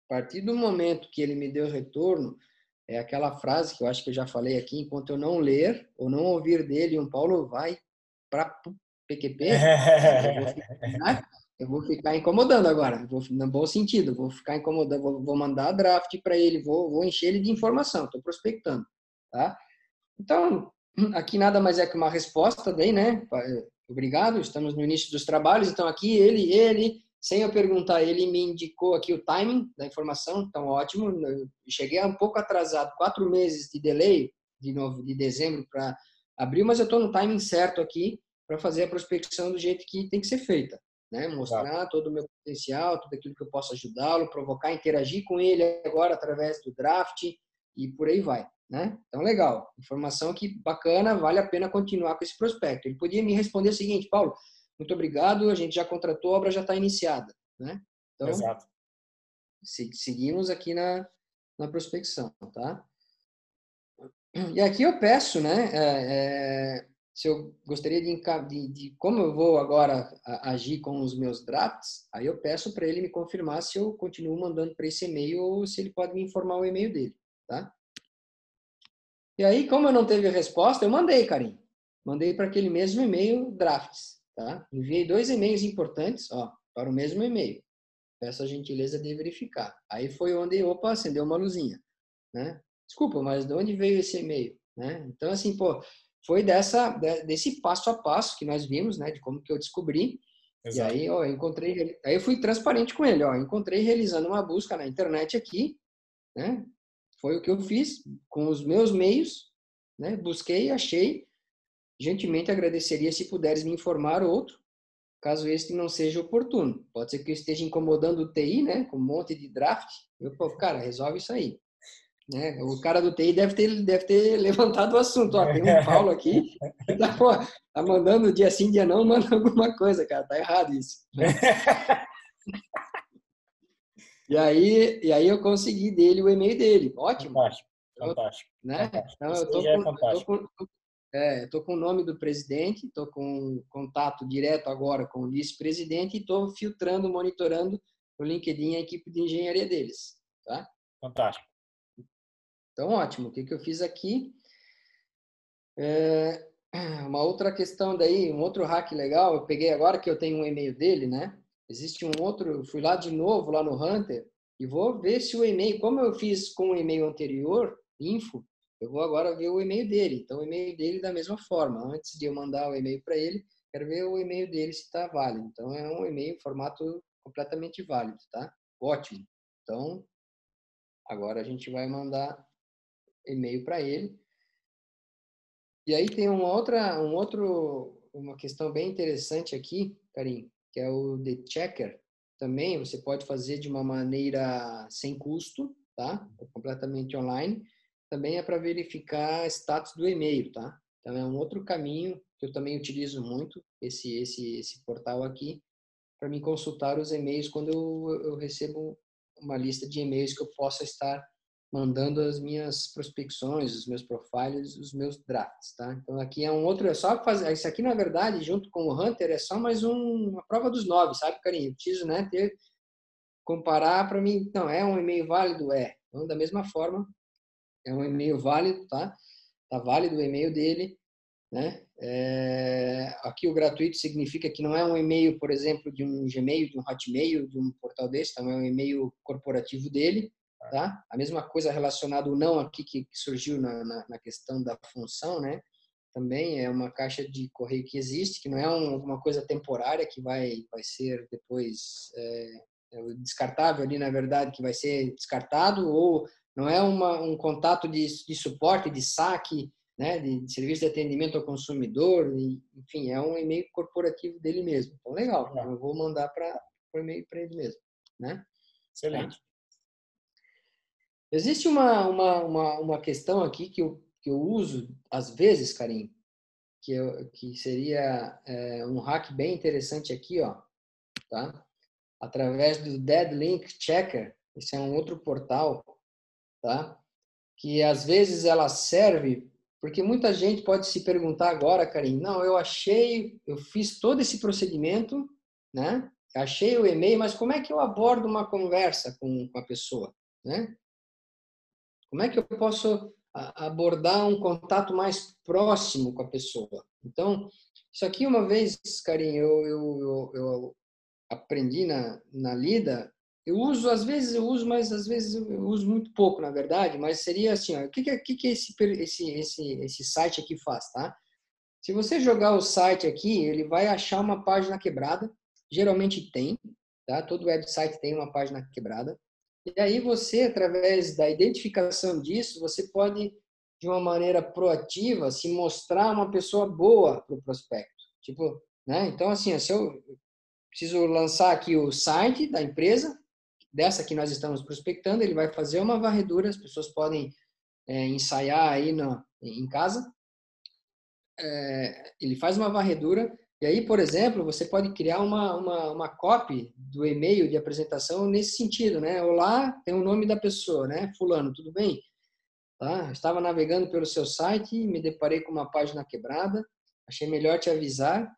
a partir do momento que ele me deu o retorno, é aquela frase que eu acho que eu já falei aqui, enquanto eu não ler ou não ouvir dele, um Paulo vai para PQP, eu vou ficar eu vou ficar incomodando agora, vou, no bom sentido, vou ficar incomodando, vou, vou mandar draft para ele, vou, vou encher ele de informação, estou prospectando, tá? Então, aqui nada mais é que uma resposta daí, né? Obrigado, estamos no início dos trabalhos, então aqui ele, ele, sem eu perguntar, ele me indicou aqui o timing da informação, então ótimo, eu cheguei um pouco atrasado, quatro meses de delay, de novo, de dezembro para abril, mas eu estou no timing certo aqui para fazer a prospecção do jeito que tem que ser feita né? Mostrar todo o meu potencial, tudo aquilo que eu posso ajudá-lo, provocar, interagir com ele agora através do draft e por aí vai, né? Então, legal. Informação que bacana, vale a pena continuar com esse prospecto. Ele podia me responder o seguinte, Paulo, muito obrigado, a gente já contratou, a obra já está iniciada, né? Então, Exato. seguimos aqui na, na prospecção, tá? E aqui eu peço, né? É, é, se eu gostaria de, de, de, como eu vou agora agir com os meus drafts, aí eu peço para ele me confirmar se eu continuo mandando para esse e-mail ou se ele pode me informar o e-mail dele, tá? E aí, como eu não teve resposta, eu mandei, Karim. Mandei para aquele mesmo e-mail drafts, tá? Enviei dois e-mails importantes, ó, para o mesmo e-mail. Peço a gentileza de verificar. Aí foi onde, opa, acendeu uma luzinha, né? Desculpa, mas de onde veio esse e-mail, né? Então, assim, pô, foi dessa desse passo a passo que nós vimos, né, de como que eu descobri. Exato. E aí, ó, eu encontrei, aí eu fui transparente com ele, ó, encontrei realizando uma busca na internet aqui, né? Foi o que eu fiz com os meus meios, né? Busquei, achei. Gentilmente agradeceria se puderes me informar outro, caso este não seja oportuno. Pode ser que eu esteja incomodando o TI, né, com um monte de draft. Eu, pô, cara, resolve isso aí. Né? O cara do TI deve ter, deve ter levantado o assunto. Ó, tem um Paulo aqui que tá, pô, tá mandando dia sim, dia não, manda alguma coisa, cara. Tá errado isso. e, aí, e aí eu consegui dele o e-mail dele. Ótimo. Fantástico. Fantástico. Né? Fantástico. Então, eu tô é com, é tô com, é, tô com o nome do presidente, tô com contato direto agora com o vice-presidente e tô filtrando, monitorando o LinkedIn a equipe de engenharia deles. Tá? Fantástico. Então, ótimo. O que, que eu fiz aqui? É, uma outra questão daí, um outro hack legal, eu peguei agora que eu tenho um e-mail dele, né? Existe um outro, fui lá de novo, lá no Hunter, e vou ver se o e-mail, como eu fiz com o e-mail anterior, info, eu vou agora ver o e-mail dele. Então, o e-mail dele da mesma forma. Antes de eu mandar o e-mail para ele, quero ver o e-mail dele se está válido. Então, é um e-mail formato completamente válido, tá? Ótimo. Então, agora a gente vai mandar e-mail para ele. E aí tem uma outra, um outro, uma questão bem interessante aqui, Karim, que é o The Checker. Também você pode fazer de uma maneira sem custo, tá? É completamente online. Também é para verificar status do e-mail, tá? Então é um outro caminho que eu também utilizo muito esse esse esse portal aqui para me consultar os e-mails quando eu, eu recebo uma lista de e-mails que eu possa estar mandando as minhas prospecções, os meus profiles, os meus drafts, tá? Então aqui é um outro, é só fazer, isso aqui na verdade, junto com o Hunter, é só mais um, uma prova dos nove, sabe, carinho? Eu preciso, né, ter, comparar para mim, não, é um e-mail válido? É. Então, da mesma forma, é um e-mail válido, tá? Tá válido o e-mail dele, né? É, aqui o gratuito significa que não é um e-mail, por exemplo, de um Gmail, de um Hotmail, de um portal desse, então é um e-mail corporativo dele, tá? A mesma coisa relacionada ao não aqui que surgiu na, na, na, questão da função, né? Também é uma caixa de correio que existe, que não é um, alguma coisa temporária que vai vai ser depois é, é descartável ali na verdade que vai ser descartado ou não é uma, um contato de, de suporte, de saque, né, de, de, serviço de atendimento ao consumidor, e, enfim, é um e-mail corporativo dele mesmo. Então, legal, eu vou mandar para o e-mail para ele mesmo, né? Excelente. Tá? Existe uma, uma, uma, uma questão aqui que eu, que eu uso às vezes, Karim, que, eu, que seria é, um hack bem interessante aqui, ó, tá? Através do Dead Link Checker, esse é um outro portal, tá? Que às vezes ela serve porque muita gente pode se perguntar agora, Karim, não, eu achei, eu fiz todo esse procedimento, né? Achei o e-mail, mas como é que eu abordo uma conversa com, com a pessoa, né? Como é que eu posso abordar um contato mais próximo com a pessoa? Então, isso aqui uma vez, eu, eu, eu, eu aprendi na, na lida, eu uso, às vezes eu uso, mas às vezes eu uso muito pouco, na verdade, mas seria assim, ó, o que, que, que esse, esse, esse, esse site aqui faz, tá? Se você jogar o site aqui, ele vai achar uma página quebrada, geralmente tem, tá? Todo website tem uma página quebrada. E aí você, através da identificação disso, você pode, de uma maneira proativa, se mostrar uma pessoa boa para o prospecto. Tipo, né? Então, assim, se eu preciso lançar aqui o site da empresa, dessa que nós estamos prospectando, ele vai fazer uma varredura, as pessoas podem é, ensaiar aí no, em casa. É, ele faz uma varredura e aí, por exemplo, você pode criar uma, uma, uma copy do e-mail de apresentação nesse sentido, né? Olá, tem o nome da pessoa, né? Fulano, tudo bem? Tá? Estava navegando pelo seu site, me deparei com uma página quebrada, achei melhor te avisar,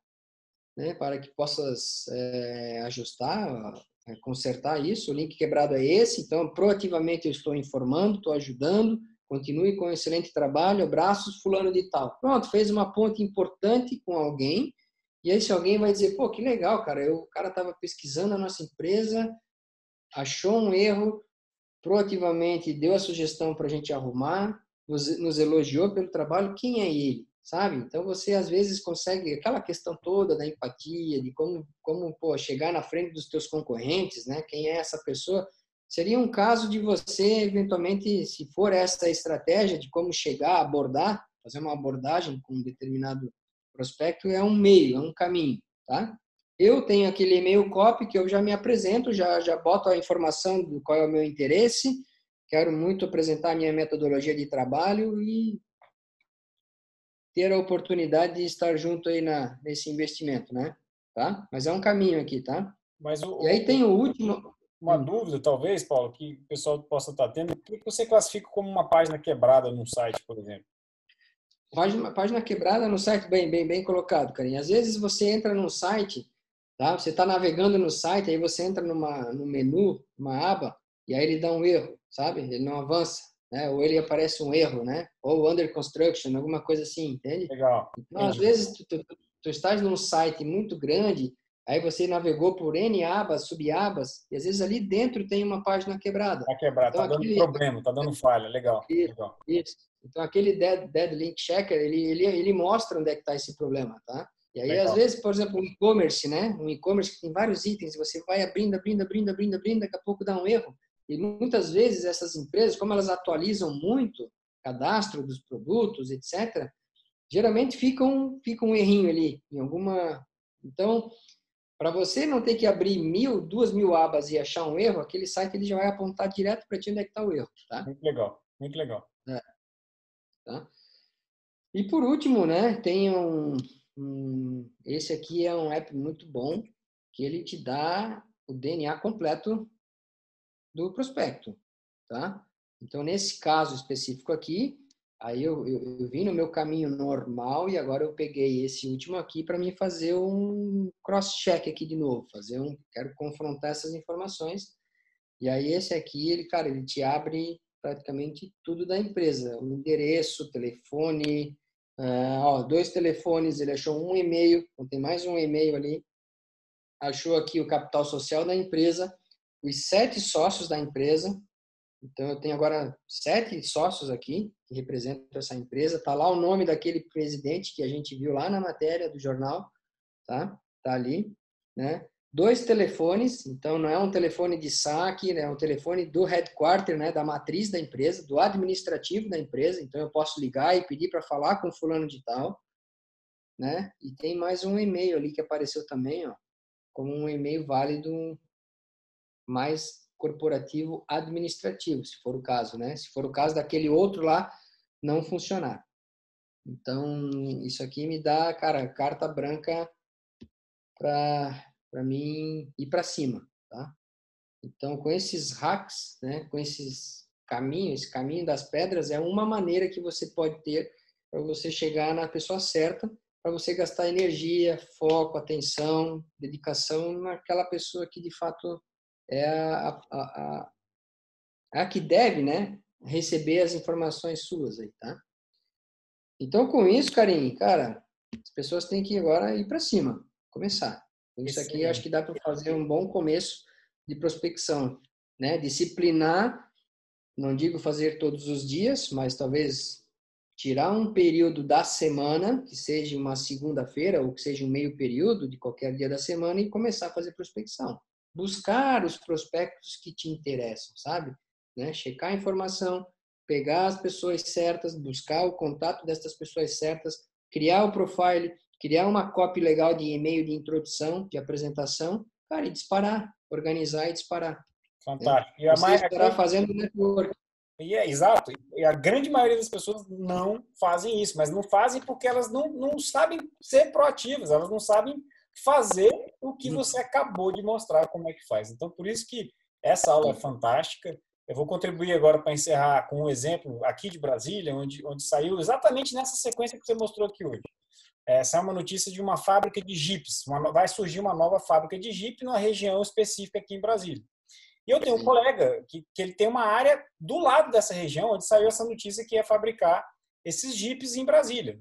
né? Para que possas é, ajustar, é, consertar isso. O link quebrado é esse, então proativamente eu estou informando, estou ajudando. Continue com um excelente trabalho, abraços, fulano de tal. Pronto, fez uma ponte importante com alguém e aí, se alguém vai dizer, pô, que legal, cara, eu, o cara estava pesquisando a nossa empresa, achou um erro, proativamente deu a sugestão para a gente arrumar, nos, nos, elogiou pelo trabalho, quem é ele, sabe? Então, você às vezes consegue, aquela questão toda da empatia, de como, como pô, chegar na frente dos teus concorrentes, né? Quem é essa pessoa? Seria um caso de você, eventualmente, se for essa estratégia de como chegar, abordar, fazer uma abordagem com um determinado Prospecto é um meio, é um caminho, tá? Eu tenho aquele e-mail copy que eu já me apresento, já, já boto a informação do qual é o meu interesse, quero muito apresentar a minha metodologia de trabalho e ter a oportunidade de estar junto aí na, nesse investimento, né? Tá? Mas é um caminho aqui, tá? Mas o, e aí tem o último... Uma hum. dúvida, talvez, Paulo, que o pessoal possa estar tendo. O que você classifica como uma página quebrada num site, por exemplo? Página, página quebrada no site, bem, bem, bem colocado, carinha. Às vezes você entra num site, tá? Você está navegando no site, aí você entra numa, no menu, uma aba, e aí ele dá um erro, sabe? Ele não avança, né? Ou ele aparece um erro, né? Ou under construction, alguma coisa assim, entende? Legal. Então, às vezes, tu, tu, tu estás num site muito grande, aí você navegou por N abas, subabas, e às vezes ali dentro tem uma página quebrada. Está quebrada, está então, dando aquele... problema, está dando falha, legal. Isso, legal. isso. Então, aquele dead, dead link checker, ele, ele, ele mostra onde é que está esse problema, tá? E aí, Legal. às vezes, por exemplo, um e-commerce, né? Um e-commerce que tem vários itens, você vai abrindo, abrindo, abrindo, abrindo, abrindo, daqui a pouco dá um erro. E muitas vezes essas empresas, como elas atualizam muito cadastro dos produtos, etc., geralmente fica um, fica um errinho ali, em alguma. Então, para você não ter que abrir mil, duas mil abas e achar um erro, aquele site ele já vai apontar direto para ti onde é que está o erro. Tá? Muito legal, muito legal. É. Tá? E por último, né, tem um, um, esse aqui é um app muito bom que ele te dá o DNA completo do prospecto, tá? Então nesse caso específico aqui, aí eu, eu, eu vim no meu caminho normal e agora eu peguei esse último aqui para mim fazer um cross-check aqui de novo, fazer um, quero confrontar essas informações. E aí esse aqui, ele, cara, ele te abre praticamente tudo da empresa, o endereço, telefone, uh, ó, dois telefones, ele achou um e-mail, então tem mais um e-mail ali, achou aqui o capital social da empresa, os sete sócios da empresa, então eu tenho agora sete sócios aqui que representam essa empresa, tá lá o nome daquele presidente que a gente viu lá na matéria do jornal, tá? Tá ali, né? Dois telefones, então não é um telefone de saque, né? é um telefone do headquarter, né, da matriz da empresa, do administrativo da empresa, então eu posso ligar e pedir para falar com fulano de tal, né? E tem mais um e-mail ali que apareceu também, ó, como um e-mail válido mais corporativo administrativo, se for o caso, né? Se for o caso daquele outro lá não funcionar. Então, isso aqui me dá, cara, carta branca para para mim ir para cima, tá? Então, com esses hacks, né, com esses caminhos, esse caminho das pedras é uma maneira que você pode ter para você chegar na pessoa certa, para você gastar energia, foco, atenção, dedicação naquela pessoa que de fato é a, a, a, a que deve, né, receber as informações suas aí, tá? Então, com isso, Karim, cara, as pessoas têm que agora ir para cima, começar. Isso aqui acho que dá para fazer um bom começo de prospecção, né? Disciplinar, não digo fazer todos os dias, mas talvez tirar um período da semana, que seja uma segunda-feira ou que seja um meio período de qualquer dia da semana e começar a fazer prospecção. Buscar os prospectos que te interessam, sabe? Né? Checar a informação, pegar as pessoas certas, buscar o contato dessas pessoas certas, criar o profile, criar uma copy legal de e-mail de introdução, de apresentação, cara, e disparar, organizar e disparar. Fantástico. E a Você mais... estará fazendo network. E é, exato. E a grande maioria das pessoas não fazem isso, mas não fazem porque elas não, não sabem ser proativas, elas não sabem fazer o que você acabou de mostrar como é que faz. Então, por isso que essa aula é fantástica. Eu vou contribuir agora para encerrar com um exemplo aqui de Brasília, onde, onde saiu exatamente nessa sequência que você mostrou aqui hoje. Essa é uma notícia de uma fábrica de jipes. Uma, vai surgir uma nova fábrica de jipe numa região específica aqui em Brasília. E eu tenho um colega que, que ele tem uma área do lado dessa região onde saiu essa notícia que ia fabricar esses jipes em Brasília.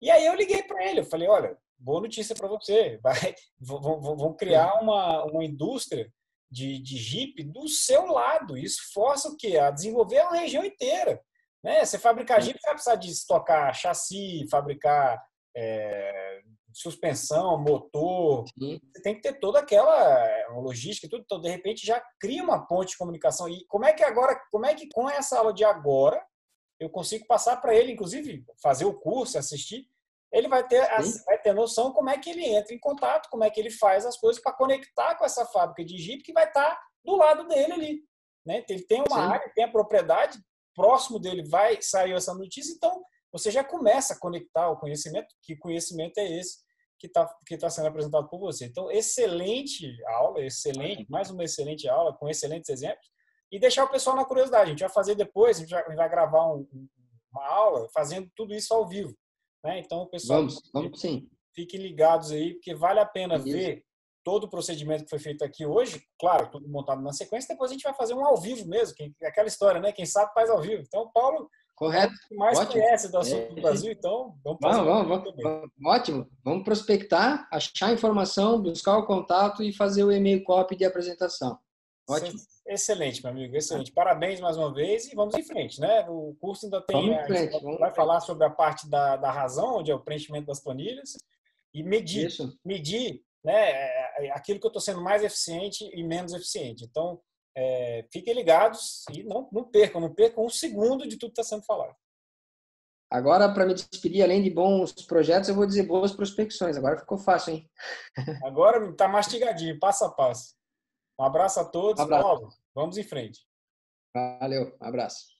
E aí eu liguei para ele, eu falei, olha, boa notícia para você, vai, vão criar uma, uma indústria de, de Jeep do seu lado. Isso força o quê? A desenvolver uma região inteira. Né? Você fabricar você vai precisar de estocar chassi, fabricar é, suspensão, motor. Sim. Você tem que ter toda aquela é, logística e tudo. Então, de repente, já cria uma ponte de comunicação. E como é que agora, como é que com essa aula de agora, eu consigo passar para ele, inclusive, fazer o curso, assistir, ele vai ter, vai ter noção como é que ele entra em contato, como é que ele faz as coisas para conectar com essa fábrica de Jeep que vai estar tá do lado dele ali. Né? Ele tem uma Sim. área, tem a propriedade, próximo dele vai sair essa notícia, então você já começa a conectar o conhecimento, que conhecimento é esse que está que tá sendo apresentado por você. Então, excelente aula, excelente, mais uma excelente aula, com excelentes exemplos, e deixar o pessoal na curiosidade. A gente vai fazer depois, a gente vai, vai gravar um, uma aula fazendo tudo isso ao vivo. Né? Então, o pessoal, vamos, vamos sim. fiquem ligados aí, porque vale a pena Isso. ver todo o procedimento que foi feito aqui hoje, claro, tudo montado na sequência, depois a gente vai fazer um ao vivo mesmo, quem, aquela história, né? Quem sabe faz ao vivo. Então, o Paulo Correto. É mais ótimo. conhece do assunto é. do Brasil, então vamos fazer. Vamos, vamos, vamos, ótimo. Vamos prospectar, achar informação, buscar o contato e fazer o e-mail copy de apresentação. Ótimo. Excelente, meu amigo, excelente. Parabéns mais uma vez e vamos em frente, né? O curso ainda tem. Vamos frente, vamos vai frente. falar sobre a parte da, da razão, onde é o preenchimento das planilhas, e medir. Isso. Medir né, é, é aquilo que eu estou sendo mais eficiente e menos eficiente. Então, é, fiquem ligados e não, não percam, não percam um segundo de tudo que está sendo falado. Agora, para me despedir, além de bons projetos, eu vou dizer boas prospecções. Agora ficou fácil, hein? Agora está mastigadinho, passo a passo. Um abraço a todos. Um abraço. Vamos em frente. Valeu, um abraço.